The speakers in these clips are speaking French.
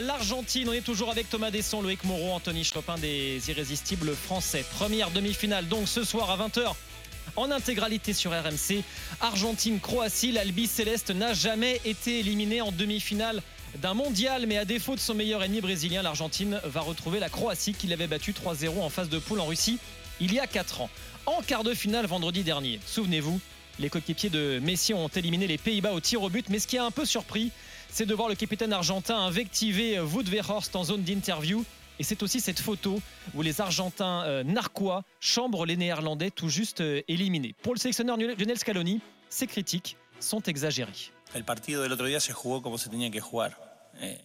l'Argentine. On est toujours avec Thomas Desson, Loïc Moreau, Anthony Chopin des irrésistibles français. Première demi-finale donc ce soir à 20h en intégralité sur RMC. Argentine-Croatie, l'Albi Céleste n'a jamais été éliminé en demi-finale d'un mondial, mais à défaut de son meilleur ennemi brésilien, l'Argentine va retrouver la Croatie qui l'avait battu 3-0 en phase de poule en Russie il y a 4 ans. En quart de finale vendredi dernier, souvenez-vous, les coéquipiers de Messi ont éliminé les Pays-Bas au tir au but, mais ce qui a un peu surpris, c'est de voir le capitaine argentin invectiver Wout Weghorst en zone d'interview. Et c'est aussi cette photo où les Argentins euh, narquois chambrent les Néerlandais tout juste euh, éliminés. Pour le sélectionneur Lionel Scaloni, ces critiques sont exagérées. Jugar.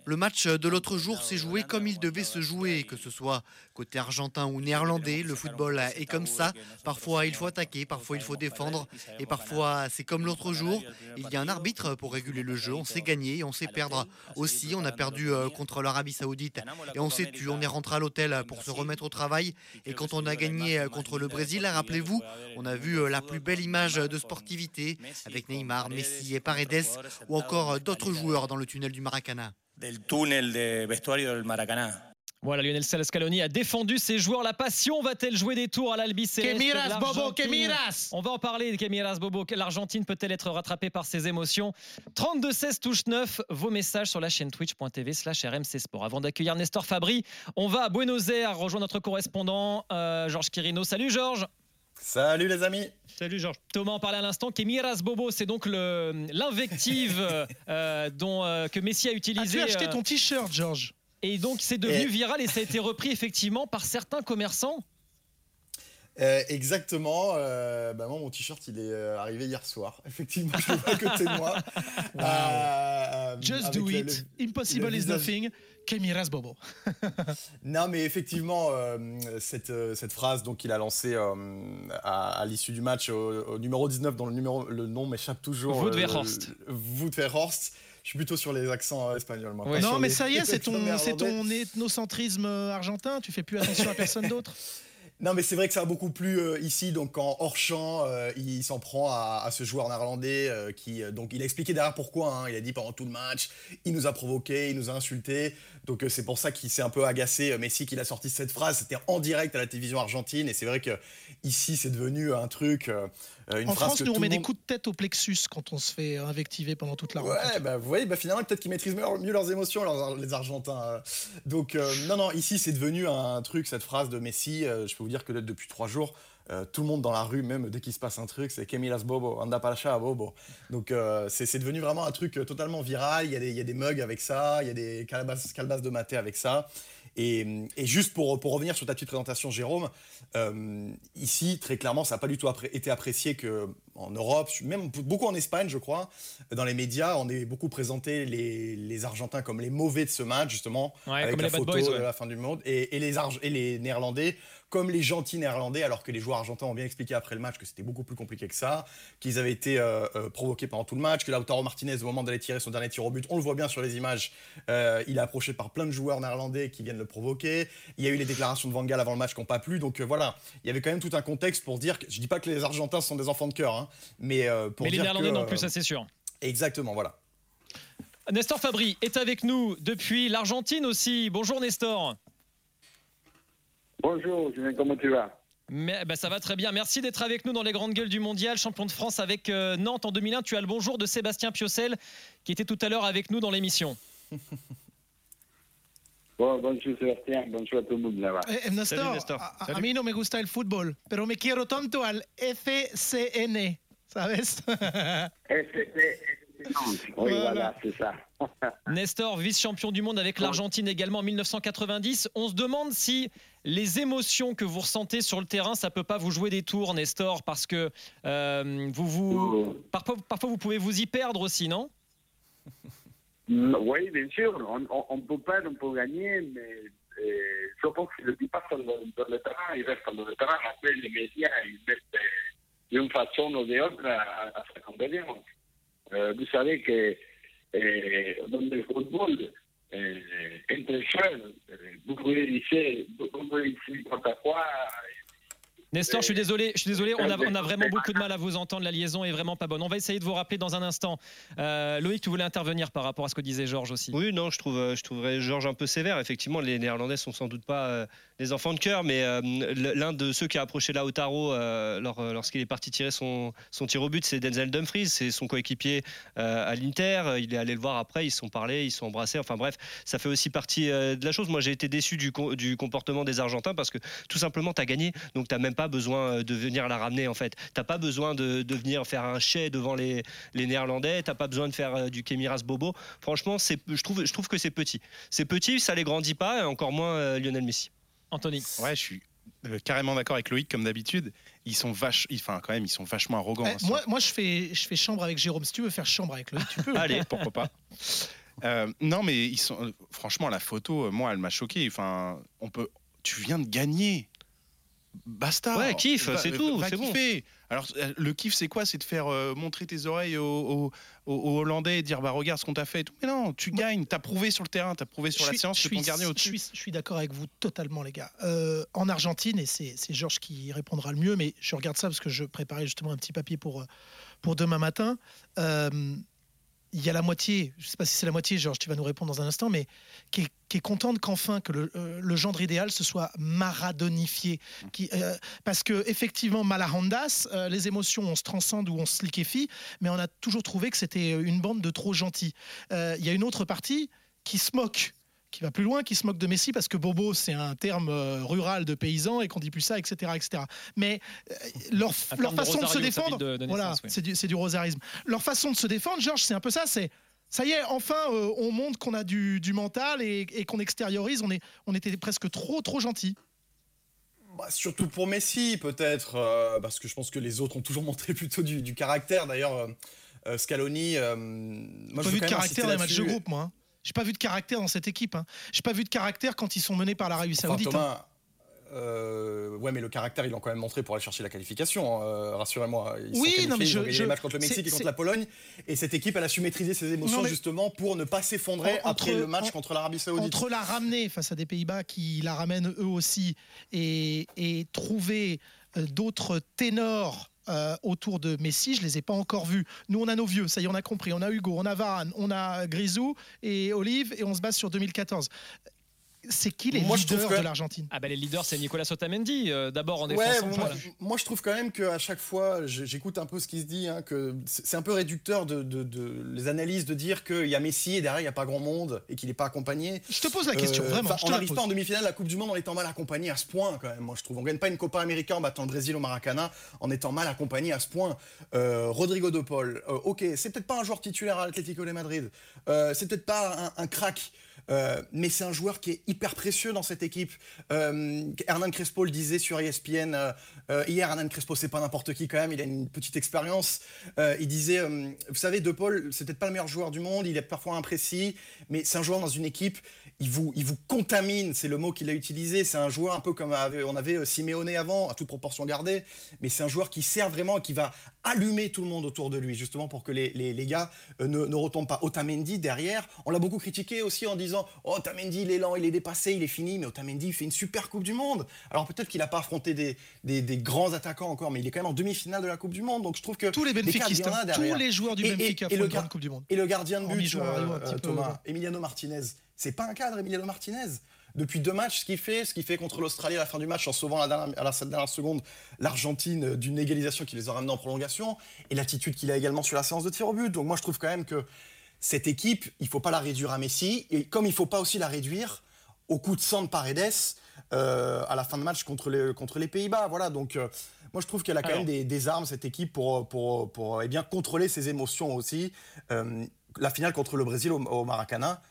Le match de l'autre jour s'est joué comme il devait se jouer, que ce soit côté argentin ou néerlandais. Le football est comme ça. Parfois il faut attaquer, parfois il faut défendre, et parfois c'est comme l'autre jour. Il y a un arbitre pour réguler le jeu. On sait gagner, on sait perdre aussi. On a perdu euh, contre l'Arabie Saoudite et on s'est tu. On est rentré à l'hôtel pour se remettre au travail. Et quand on a gagné euh, contre le Brésil, rappelez-vous, on a vu euh, la plus belle image de sportivité avec Neymar, Messi et Paredes ou encore d'autres joueurs dans le tunnel du Maracana del túnel de vestuario del Maracaná. Voilà, Lionel Scaloni a défendu ses joueurs. La passion va-t-elle jouer des tours à l'Albi Que miras, Bobo, que miras On va en parler, que miras, Bobo. L'Argentine peut-elle être rattrapée par ses émotions? 32-16 touche 9. Vos messages sur la chaîne twitch.tv slash RMC Sport. Avant d'accueillir Nestor Fabri, on va à Buenos Aires rejoindre notre correspondant euh, Georges Quirino. Salut Georges Salut les amis. Salut Georges. Thomas en parlait à l'instant. Kemiras Bobo, c'est donc l'invective euh, dont euh, que Messi a utilisé. As-tu acheté ton t-shirt, Georges? Et donc c'est devenu viral et ça a été repris effectivement par certains commerçants. Euh, exactement. Euh, bah moi, mon t-shirt, il est euh, arrivé hier soir. Effectivement, je l'ai à côté de moi. Euh, Just do it. Impossible is nothing. Kemiras Bobo. non, mais effectivement, cette, cette phrase donc il a lancée à, à l'issue du match au, numéro 19, dont le, numéro, le nom m'échappe toujours. Wout Verhorst. Wout Verhorst. Je suis plutôt sur les accents espagnols. Moi, ouais. Non, mais ça y est, c'est ton, ton ethnocentrisme argentin. Tu fais plus attention à personne d'autre? Non, mais c'est vrai que ça a beaucoup plu euh, ici. Donc, en hors champ, euh, il s'en prend à, à, ce joueur néerlandais euh, qui, donc, il a expliqué derrière pourquoi. Hein. Il a dit pendant tout le match, il nous a provoqué, il nous a insulté. Donc, c'est pour ça qu'il s'est un peu agacé. Messi, qu'il a sorti cette phrase. C'était en direct à la télévision argentine. Et c'est vrai que ici, c'est devenu un truc. Une en phrase France, nous, on met des coups de tête au plexus quand on se fait invectiver pendant toute la rencontre. Ouais, bah, vous voyez, bah, finalement, peut-être qu'ils maîtrisent mieux, leurs émotions, les Argentins. Donc, non, non, ici, c'est devenu un truc, cette phrase de Messi. je peux vous dire que depuis trois jours, euh, tout le monde dans la rue, même dès qu'il se passe un truc, c'est Kemilas Bobo, Anda Pacha Bobo. Donc euh, c'est devenu vraiment un truc totalement viral. Il y, a des, y a des mugs avec ça, il y a des calebasses, de maté avec ça. Et, et, juste pour, pour revenir sur ta petite présentation, Jérôme, euh, ici, très clairement, ça n'a pas du tout été apprécié que en Europe, même beaucoup en Espagne, je crois, dans les médias, on est beaucoup présenté les, les Argentins comme les mauvais de ce match, justement, ouais, avec comme la les photo bad boys, ouais. de la fin du monde, et, et les, Arge et les Néerlandais comme les gentils Néerlandais, alors que les joueurs argentins ont bien expliqué après le match que c'était beaucoup plus compliqué que ça, qu'ils avaient été euh, euh, provoqués pendant tout le match, que Lautaro Martinez, au moment d'aller tirer son dernier tir au but, on le voit bien sur les images, euh, il est approché par plein de joueurs néerlandais qui viennent le provoquer. Il y a eu les déclarations de Van Gaal avant le match qui n'ont pas plu, donc voilà, il y avait quand même tout un contexte pour dire que je dis pas que les Argentins sont des enfants de cœur, hein, mais pour mais dire les Néerlandais que, non plus, ça c'est sûr. Exactement, voilà. Nestor Fabri est avec nous depuis l'Argentine aussi. Bonjour Nestor. Bonjour, Julien, comment tu vas? Mais, bah, ça va très bien. Merci d'être avec nous dans les grandes gueules du mondial. Champion de France avec euh, Nantes en 2001. Tu as le bonjour de Sébastien Piocel qui était tout à l'heure avec nous dans l'émission. Bon, bonjour Sébastien, bonjour a todo el mundo là-bas. Eh, Nestor, Salut, Nestor. A, Salut. a, mí no me gusta el fútbol, pero me quiero tanto al FCN, ¿sabes? Oui, voilà, c'est ça. Nestor, vice-champion du monde avec l'Argentine également en 1990. On se demande si les émotions que vous ressentez sur le terrain, ça peut pas vous jouer des tours, Nestor, parce que euh, vous vous parfois, parfois vous pouvez vous y perdre aussi, non? Oui, bien sûr, on peut pas, on peut gagner, mais euh, je pense que le dans le, dans le terrain, il reste dans le terrain. Après, les médias, ils mettent euh, d'une façon ou d'une autre à, à sa compétence. Euh, vous savez que euh, dans le football, entre jeunes, vous pouvez dire, vous pouvez dire parfois, Nestor, je suis désolé, je suis désolé, on a, vraiment beaucoup de mal à vous entendre, la liaison est vraiment pas bonne. On va essayer de vous rappeler dans un instant. Euh, Loïc, tu voulais intervenir par rapport à ce que disait Georges aussi. Oui, non, je, trouve, je trouverais Georges un peu sévère. Effectivement, les Néerlandais sont sans doute pas euh, des enfants de cœur, mais euh, l'un de ceux qui a approché Lautaro euh, lors- lorsqu'il est parti tirer son, son tir au but, c'est Denzel Dumfries, c'est son coéquipier euh, à l'Inter. Il est allé le voir après, ils se sont parlé, ils se sont embrassés. Enfin bref, ça fait aussi partie euh, de la chose. Moi, j'ai été déçu du, du comportement des Argentins parce que tout simplement, tu as gagné, donc tu même pas besoin de venir la ramener en fait. Tu pas besoin de, de venir faire un chais devant les, les Néerlandais, tu pas besoin de faire euh, du Kemiras Bobo. Franchement, je, trouve, je trouve que c'est petit. C'est petit, ça les grandit pas, et encore moins euh, Lionel Messi. Anthony. Ouais, je suis euh, carrément d'accord avec Loïc, comme d'habitude. Ils sont vaches, enfin quand même, ils sont vachement arrogants. Eh, hein, moi, moi je, fais, je fais chambre avec Jérôme. Si tu veux faire chambre avec lui, tu peux. Allez, pourquoi pas. Euh, non, mais ils sont. euh, franchement, la photo, moi, elle m'a choqué. Enfin, on peut. Tu viens de gagner. Basta. Ouais, kiff, c'est tout, c'est bon. Alors, euh, le kiff, c'est quoi? C'est de faire euh, montrer tes oreilles aux, aux- aux- aux Hollandais et dire bah regarde ce qu'on t'a fait et tout. Mais non, tu gagnes. T'as prouvé sur le terrain, t'as prouvé sur Je la suis- séance que ton gardien au-dessus. suis, je suis d'accord avec vous totalement, les gars. Euh, en Argentine, et c'est Georges qui répondra le mieux, mais je regarde ça parce que je préparais justement un petit papier pour, pour demain matin. Euh, il y a la moitié, je ne sais pas si c'est la moitié, Georges, tu vas nous répondre dans un instant, mais qui est, qui est contente qu'enfin que le, euh, le gendre idéal se soit maradonifié. Qui, euh, parce que effectivement, Malahandas, euh, les émotions, on se transcende ou on se liquéfie, mais on a toujours trouvé que c'était une bande de trop gentils. Euh, Il y a une autre partie qui se moque qui va plus loin, qui se moque de Messi parce que Bobo, c'est un terme euh, rural de paysan et qu'on dit plus ça, etc. etc. Mais euh, leur, de façon de se défendre, ville de- de voilà, oui. c'est du, c'est du rosarisme. Leur façon de se défendre, Georges, c'est un peu ça, c'est ça y est, enfin, euh, on montre qu'on a du, du mental et, et qu'on extériorise. On, est, on était presque trop, trop gentil. Bah, surtout pour Messi, peut-être, euh, parce que je pense que les autres ont toujours montré plutôt du, du caractère. D'ailleurs, euh, Scaloni. euh, moi, J'ai pas je vu de caractère dans les matchs de groupe, moi. Hein. J'ai pas vu de caractère dans cette équipe. Hein. J'ai pas vu de caractère quand ils sont menés par l'Arabie Enfin, Saoudite. hein. Thomas, euh, ouais, mais le caractère, ils l'ont quand même montré pour aller chercher la qualification. euh, Rassurez-moi. Ils Oui, sont non, mais ils je- ont je- les matchs contre le Mexique et contre la Pologne. Et cette équipe, elle a su maîtriser ses émotions Non, mais- justement pour ne pas s'effondrer après le match en- contre l'Arabie Saoudite. entre la ramener face à des Pays-Bas qui la ramènent eux aussi et, et trouver euh, d'autres ténors euh, autour de Messi, je les ai pas encore vus. Nous, on a nos vieux, ça y est, on a compris. On a Hugo, on a Varane, on a Grisou et Olive et on se base sur 2014. C'est qui les Moi, je trouve leaders que- de l'Argentine? Ah ben les leaders, c'est Nicolas Otamendi. euh, D'abord en Ouais, défense. moi, moi, je trouve quand même qu'à chaque fois, j'écoute un peu ce qui se dit, hein, que c'est un peu réducteur de, de- de- les analyses de dire qu'il y a Messi et derrière il n'y a pas grand monde et qu'il n'est pas accompagné. Je te pose la question, Euh, vraiment. je on n'arrive pas en demi-finale de la Coupe du Monde en étant mal accompagné à ce point, quand même, moi je trouve. On gagne pas une Copa América en battant le Brésil au Maracana en étant mal accompagné à ce point. Euh, Rodrigo de Paul, euh, ok, c'est peut-être pas un joueur titulaire à l'Atlético de Madrid, euh, c'est peut-être pas un, un crack. Euh, mais c'est un joueur qui est hyper précieux dans cette équipe. Euh, Hernan Crespo le disait sur ESPN euh, hier. Hernan Crespo, c'est pas n'importe qui quand même. Il a une petite expérience. Il disait, vous savez, De Paul, c'est peut-être pas le meilleur joueur du monde. Il est parfois imprécis, mais c'est un joueur dans une équipe. Il vous, il vous contamine. C'est le mot qu'il a utilisé. C'est un joueur un peu comme on avait euh, Simeone avant, à toute proportion gardée. Mais c'est un joueur qui sert vraiment, et qui va allumer tout le monde autour de lui, justement pour que les, les, les gars euh, ne, ne retombent pas. Otamendi derrière, on l'a beaucoup critiqué aussi en disant Oh, Otamendi, il est lent, il est dépassé, il est fini. Mais Otamendi, il fait une super Coupe du Monde. Alors peut-être qu'il n'a pas affronté des, des, des grands attaquants encore, mais il est quand même en demi-finale de la Coupe du Monde. Donc je trouve que Tous les derrière. tous les joueurs du Et- et- Benfica et font le gar- Coupe du Monde. Et le gardien de but, euh, peu, Thomas. Emiliano Martinez, c'est pas un cadre, Emiliano Martinez. Depuis deux matchs, ce qu'il fait, ce qu'il fait contre l'Australie à la fin du match en sauvant à la dernière, à la dernière seconde l'Argentine euh, d'une égalisation qui les a ramenés en prolongation, et l'attitude qu'il a également sur la séance de tir au but. Donc moi, je trouve quand même que cette équipe, il faut pas la réduire à Messi, et comme il faut pas aussi la réduire au coup de sang de Paredes euh, à la fin de match contre les, contre les Pays-Bas. Voilà, donc euh, moi je trouve qu'elle a quand Alors. même des, des armes, cette équipe, pour, pour, pour eh bien, contrôler ses émotions aussi. Euh, la finale contre le Brésil au, au Maracana,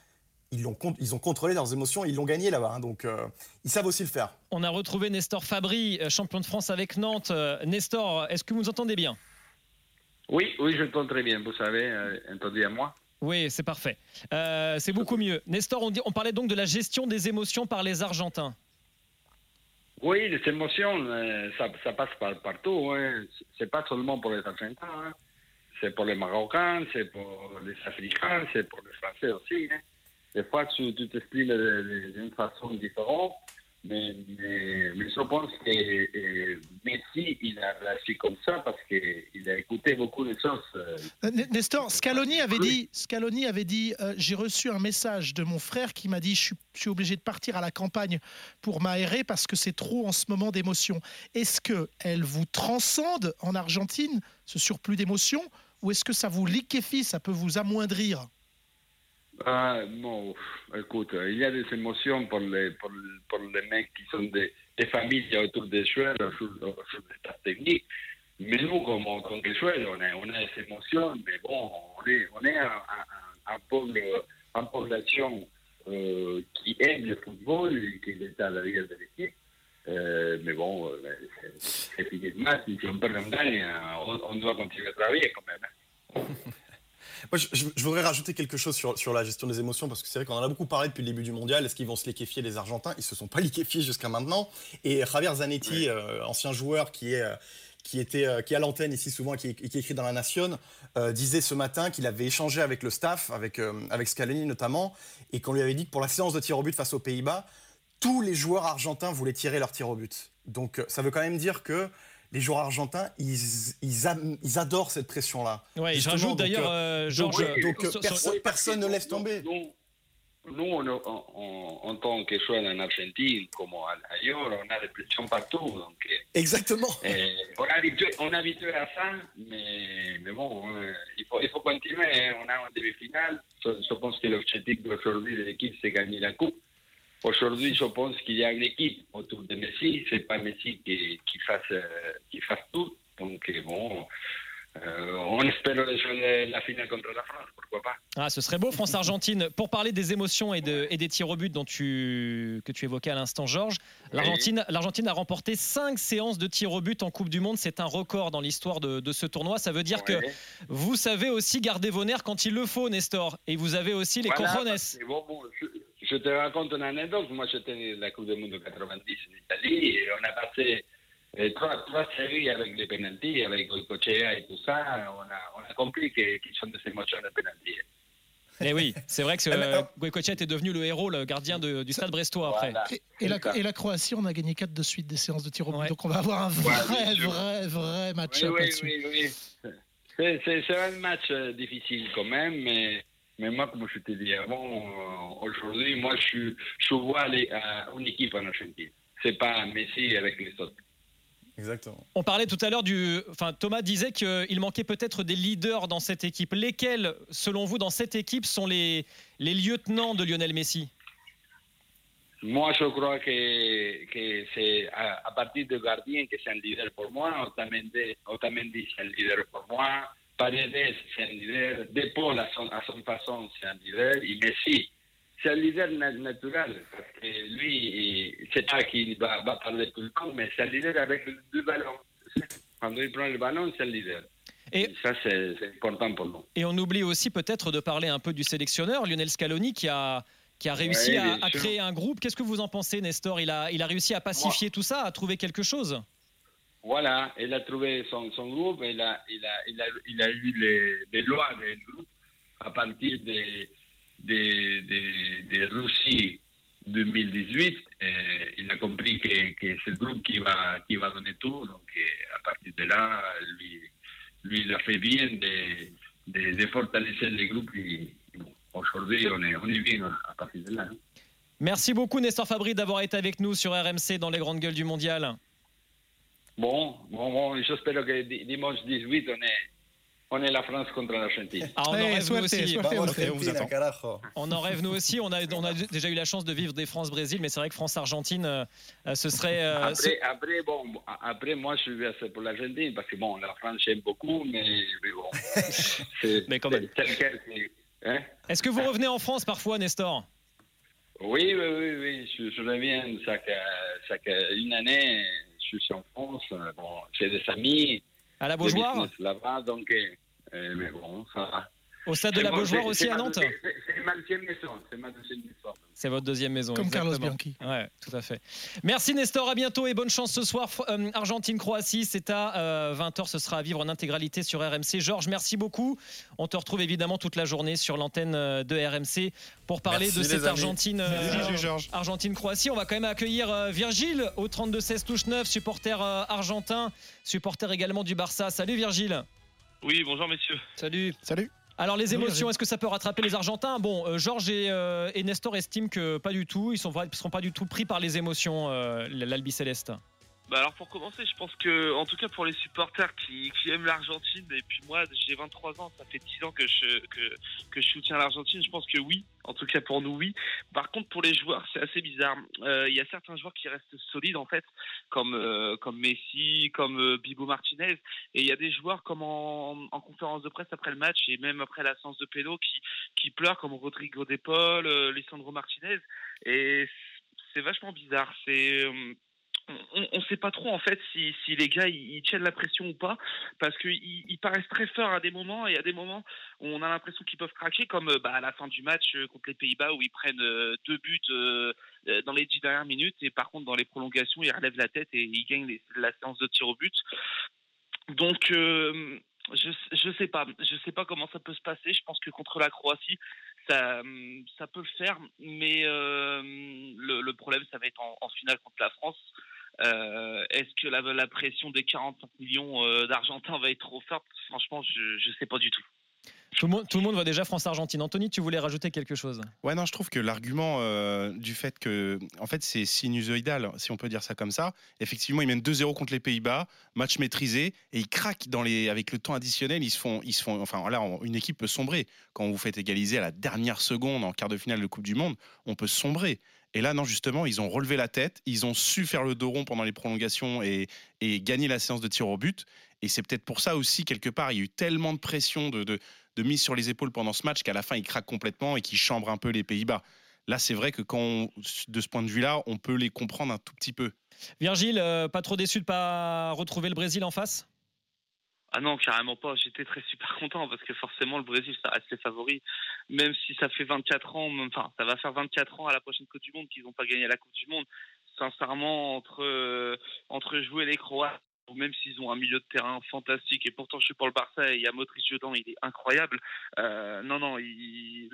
ils, con- ils ont contrôlé leurs émotions, ils l'ont gagné là-bas, hein, donc euh, ils savent aussi le faire. On a retrouvé Nestor Fabry, euh, champion de France avec Nantes. Euh, Nestor, est-ce que vous nous entendez bien? Oui, oui, je t'entends très bien, vous savez, euh, entendu à moi. Oui, c'est parfait. Euh, c'est beaucoup mieux. Nestor, on, dit- on parlait donc de la gestion des émotions par les Argentins. Oui, les émotions, ça, ça passe par, partout. Hein. C'est pas seulement pour les Argentins. hein. C'est pour les Marocains, c'est pour les Africains, c'est pour les Français aussi. hein. Des fois, tu tu t'exprimes d'une façon différente. Mais, mais, mais je pense que euh, Messi, il a réagi comme ça parce qu'il a écouté beaucoup de choses. euh, Euh, Nestor, Scaloni avait dit, Scaloni avait dit, euh, j'ai reçu un message de mon frère qui m'a dit, je suis, je suis obligé de partir à la campagne pour m'aérer parce que c'est trop en ce moment d'émotion. Est-ce que elle vous transcende en Argentine, ce surplus d'émotion, ou est-ce que ça vous liquéfie, ça peut vous amoindrir? Ah, bon, écoute, il y a des émotions pour les, pour, les mecs qui sont des, familles autour des joueurs, sur, sur le staff technique. Mais nous, comme, comme les joueurs, on a, on des émotions, mais bon, on est, on est un, peuple, une population qui aime le football et qui est à l'arrière de l'équipe. Euh, mais bon, c'est- fini le match. Si on perd un gagne, on, on doit continuer à travailler quand même. Moi, je, voudrais rajouter quelque chose sur, sur la gestion des émotions, parce que c'est vrai qu'on en a beaucoup parlé depuis le début du mondial. Est-ce qu'ils vont se liquéfier, les Argentins? Ils se sont pas liquéfiés jusqu'à maintenant. Et Javier Zanetti, euh, ancien joueur qui est. euh, qui, était, euh, qui est à l'antenne ici souvent, qui, qui écrit dans La Nation, euh, disait ce matin qu'il avait échangé avec le staff, avec, euh, avec Scaloni notamment, et qu'on lui avait dit que pour la séance de tir au but face aux Pays-Bas, tous les joueurs argentins voulaient tirer leur tir au but. Donc ça veut quand même dire que les joueurs argentins, ils, ils, am- ils adorent cette pression-là. Ouais, je rajoute donc, d'ailleurs, euh, euh, donc, Georges. oui, donc, euh, sur- personne- ne laisse tomber. Nous, nous on, on- on- en tant que joueur en Argentine, comme ailleurs, on a des pressions partout. Donc, euh, Exactement. euh, on, est habitué, on est habitué à ça, mais, mais bon, euh, il, faut, il faut continuer. hein. On a un demi-finale. Je, je pense que l'objectif d'aujourd'hui de l'équipe, c'est gagner la Coupe. Aujourd'hui, je pense qu'il y a une équipe autour de Messi. C'est pas Messi qui, qui, fasse, euh, qui fasse tout. Donc, bon, euh, on espère la finale contre la France, pourquoi pas. Ah, ce serait beau, France-Argentine. Pour parler des émotions et, de- et des tirs au but dont tu, que tu évoquais à l'instant, Georges, l'Argentine l'Argentine a remporté 5 séances de tirs au but en Coupe du Monde. C'est un record dans l'histoire de, de ce tournoi. Ça veut dire que vous savez aussi garder vos nerfs quand il le faut, Nestor. Et vous avez aussi les Voilà, bon, bon, je, te raconte une anecdote. Moi, j'étais la Coupe du Monde de 90 en Italie et on a passé euh, trois, trois séries avec les penalties, avec Goicochea et tout ça. On a, on a compris que- qu'ils sont des émotions de penalties. Et Eh oui, c'est vrai que Ah, mais euh, Goicoechea était devenu le héros, le gardien de- du stade brestois après. Voilà. et, et la, et Croatie, on a gagné 4 de suite des séances de tir au but. Ouais. Donc on va avoir un Ouais, vrai, vrai, vrai match Oui, oui, oui, oui. C'est un match euh, difficile quand même, mais, mais moi, comme je te dis avant, euh, aujourd'hui, moi, je, je vois les, euh, une équipe en Argentine. C'est pas Messi avec les autres. Exactement. On parlait tout à l'heure du. Enfin, Thomas disait qu'il manquait peut-être des leaders dans cette équipe. Lesquels, selon vous, dans cette équipe, sont les, les lieutenants de Lionel Messi? Moi, je crois que, que c'est à, à partir du gardien que c'est un leader pour moi. Otamendi, Otamendi c'est un leader pour moi. Paredes, c'est un leader. De Paul, à son, à son façon, c'est un leader. Et Messi, c'est un leader na- naturel. Parce que lui, c'est pas qu'il va, va parler tout le temps, mais c'est un leader avec le, le ballon. Quand il prend le ballon, c'est un leader. Et- ça, c'est important pour nous. Et on oublie aussi peut-être de parler un peu du sélectionneur, Lionel Scaloni, qui a, qui a réussi Ouais, à, créer un groupe. Qu'est-ce que vous en pensez, Nestor? Il a, il a réussi à pacifier tout ça, à trouver quelque chose? Voilà, il a trouvé son, groupe, il a, eu les, les lois du groupe à partir de, Russie 2018. Et il a compris que, c'est le groupe qui va, donner tout. Donc, à partir de là, lui, lui il a fait bien de, de, de fortalecer le groupe. Et, et bon, aujourd'hui, on est, on bien à partir de là. hein. Merci beaucoup, Nestor Fabri, d'avoir été avec nous sur RMC dans les grandes gueules du mondial. Bon, bon, bon, j'espère que di- dimanche 18, on est, on est la France contre l'Argentine. Ah, on, en Ouais, rêve nous aussi. Orfeo, on en rêve nous aussi. On a, on a déjà eu la chance de vivre des France-Brésil, mais c'est vrai que France-Argentine, euh, ce serait. euh, ce- Après, après, bon, après, moi, je suis assez pour l'Argentine parce que, bon, la France, j'aime beaucoup, mais, mais bon. c'est- Mais quand même. hein? Est-ce que vous revenez en France parfois, Nestor? Oui, oui, oui, oui. Je, je reviens chaque, chaque une année. Je suis en France. Bon, j'ai des amis, À la Beaujoire là-bas, donc, euh, euh, mais bon, ça va. Au stade de la Beaujoire aussi à Nantes deuxième- C'est ma deuxième maison. C'est ma deuxième maison. C'est votre deuxième maison. Comme Carlos. Bianchi. Ouais, tout à fait. Merci Nestor, à bientôt et bonne chance ce soir. Euh, Argentine-Croatie, c'est à 20h, ce sera à vivre en intégralité sur RMC. Georges, merci beaucoup. On te retrouve évidemment toute la journée sur l'antenne euh, de RMC pour parler Merci, de cette. Argentine. euh, Salut Georges. Argentine-Croatie. On va quand même accueillir euh, Virgile au 32-16 touche 9, supporter euh, argentin, supporter également du Barça. Salut Virgile. Oui, bonjour messieurs. Salut. Salut. Alors les émotions, est-ce que ça peut rattraper les Argentins? Bon, euh, Georges et, euh, et Nestor estiment que pas du tout. Ils ils seront pas du tout pris par les émotions, euh, l'Albi Céleste. Bah alors pour commencer, je pense que, en tout cas pour les supporters qui, qui aiment l'Argentine, et puis moi j'ai 23 ans, ça fait 10 ans que je, que, que je soutiens l'Argentine, je pense que oui, en tout cas pour nous oui. Par contre pour les joueurs c'est assez bizarre. Euh, Il y a certains joueurs qui restent solides en fait, comme, euh, comme Messi, comme euh, Bibo Martinez, et il y a des joueurs comme en, en conférence de presse après le match et même après la séance de pédo qui, qui pleurent comme Rodrigo De Paul, euh, Lisandro Martinez, et c'est vachement bizarre. C'est... on ne sait pas trop en fait si, les gars ils, tiennent la pression ou pas parce qu'ils ils paraissent très forts à des moments et à des moments où on a l'impression qu'ils peuvent craquer comme euh, bah, à la fin du match euh, contre les Pays-Bas où ils prennent euh, deux buts dans les dix dernières minutes et par contre dans les prolongations ils relèvent la tête et ils gagnent la séance de tir au but. Donc je je sais pas. Je sais pas comment ça peut se passer. Je pense que contre la Croatie ça peut le faire mais le, problème ça va être en, finale contre la France Est-ce que la, la pression des 45 millions euh, d'Argentins va être trop forte? Franchement, je ne sais pas du tout. Tout le, monde, tout le monde voit déjà France-Argentine. Anthony, tu voulais rajouter quelque chose? Ouais, non, je trouve que l'argument euh, du fait que, en fait, c'est sinusoïdal, si on peut dire ça comme ça. Effectivement, ils mènent 2-0 contre les Pays-Bas, match maîtrisé, et ils craquent dans les, avec le temps additionnel. Ils se font, ils se font, enfin, là, on- une équipe peut sombrer. Quand vous faites égaliser à la dernière seconde en quart de finale de Coupe du Monde, on peut sombrer. Et là, non, justement, ils ont relevé la tête, ils ont su faire le dos rond pendant les prolongations et, gagner la séance de tir au but. Et c'est peut-être pour ça aussi, quelque part, il y a eu tellement de pression, de, mise sur les épaules pendant ce match qu'à la fin, ils craquent complètement et qu'ils chambrent un peu les Pays-Bas. Là, c'est vrai que quand, de ce point de vue-là, on peut les comprendre un tout petit peu. Virgile, euh, pas trop déçu de pas retrouver le Brésil en face? Ah non, carrément pas. J'étais très super content parce que forcément, le Brésil, ça reste les favoris. Même si ça fait 24 ans, enfin, ça va faire 24 ans à la prochaine Coupe du Monde qu'ils n'ont pas gagné la Coupe du Monde. Sincèrement, entre, euh, entre jouer les Croates, ou même s'ils ont un milieu de terrain fantastique, et pourtant je suis pour le Barça et il y a Modric dedans, il est incroyable. Euh, non, non, il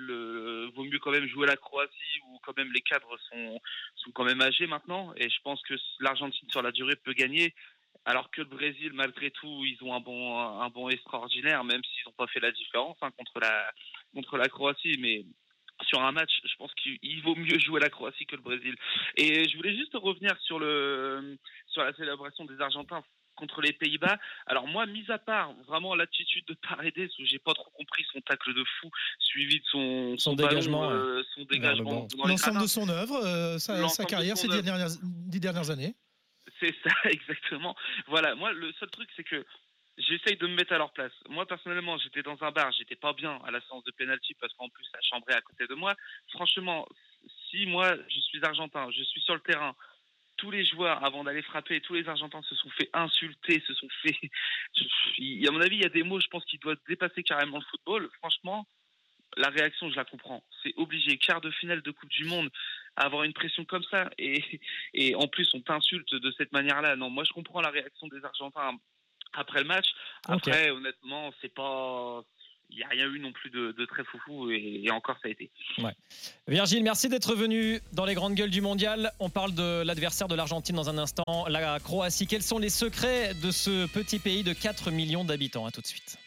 vaut mieux quand même jouer la Croatie où quand même les cadres sont, sont quand même âgés maintenant. Et je pense que l'Argentine sur la durée peut gagner. Alors que le Brésil, malgré tout, ils ont un bon, un bon extraordinaire, même s'ils n'ont pas fait la différence hein, contre, la, contre la Croatie. Mais sur un match, je pense qu'il vaut mieux jouer la Croatie que le Brésil. Et je voulais juste revenir sur, le, sur la célébration des Argentins contre les Pays-Bas. Alors moi, mis à part vraiment l'attitude de Paredes, où j'ai pas trop compris son tacle de fou, suivi de son, Son ballon, dégagement, euh, son dégagement L'ensemble de son œuvre, euh, sa, carrière son ces dix œuvre. dernières, dix dernières années. C'est ça, exactement. Voilà, moi, le seul truc, c'est que j'essaye de me mettre à leur place. Moi, personnellement, j'étais dans un bar, j'étais pas bien à la séance de penalty parce qu'en plus, ça chambrait à côté de moi. Franchement, si moi, je suis argentin, je suis sur le terrain, tous les joueurs, avant d'aller frapper, tous les Argentins se sont fait insulter, se sont fait. À mon avis, il y a des mots, je pense, qui doivent dépasser carrément le football. Franchement, la réaction, je la comprends. C'est obligé. Quart de finale de Coupe du Monde, avoir une pression comme ça, et, et en plus, on t'insulte de cette manière-là. Non, moi, je comprends la réaction des Argentins après le match. Après, honnêtement, c'est pas. Il n'y a rien eu non plus de, de très foufou, et, et encore, ça a été. Virgile, merci d'être venu dans les grandes gueules du mondial. On parle de l'adversaire de l'Argentine dans un instant, la Croatie. Quels sont les secrets de ce petit pays de 4 millions d'habitants? À tout de suite.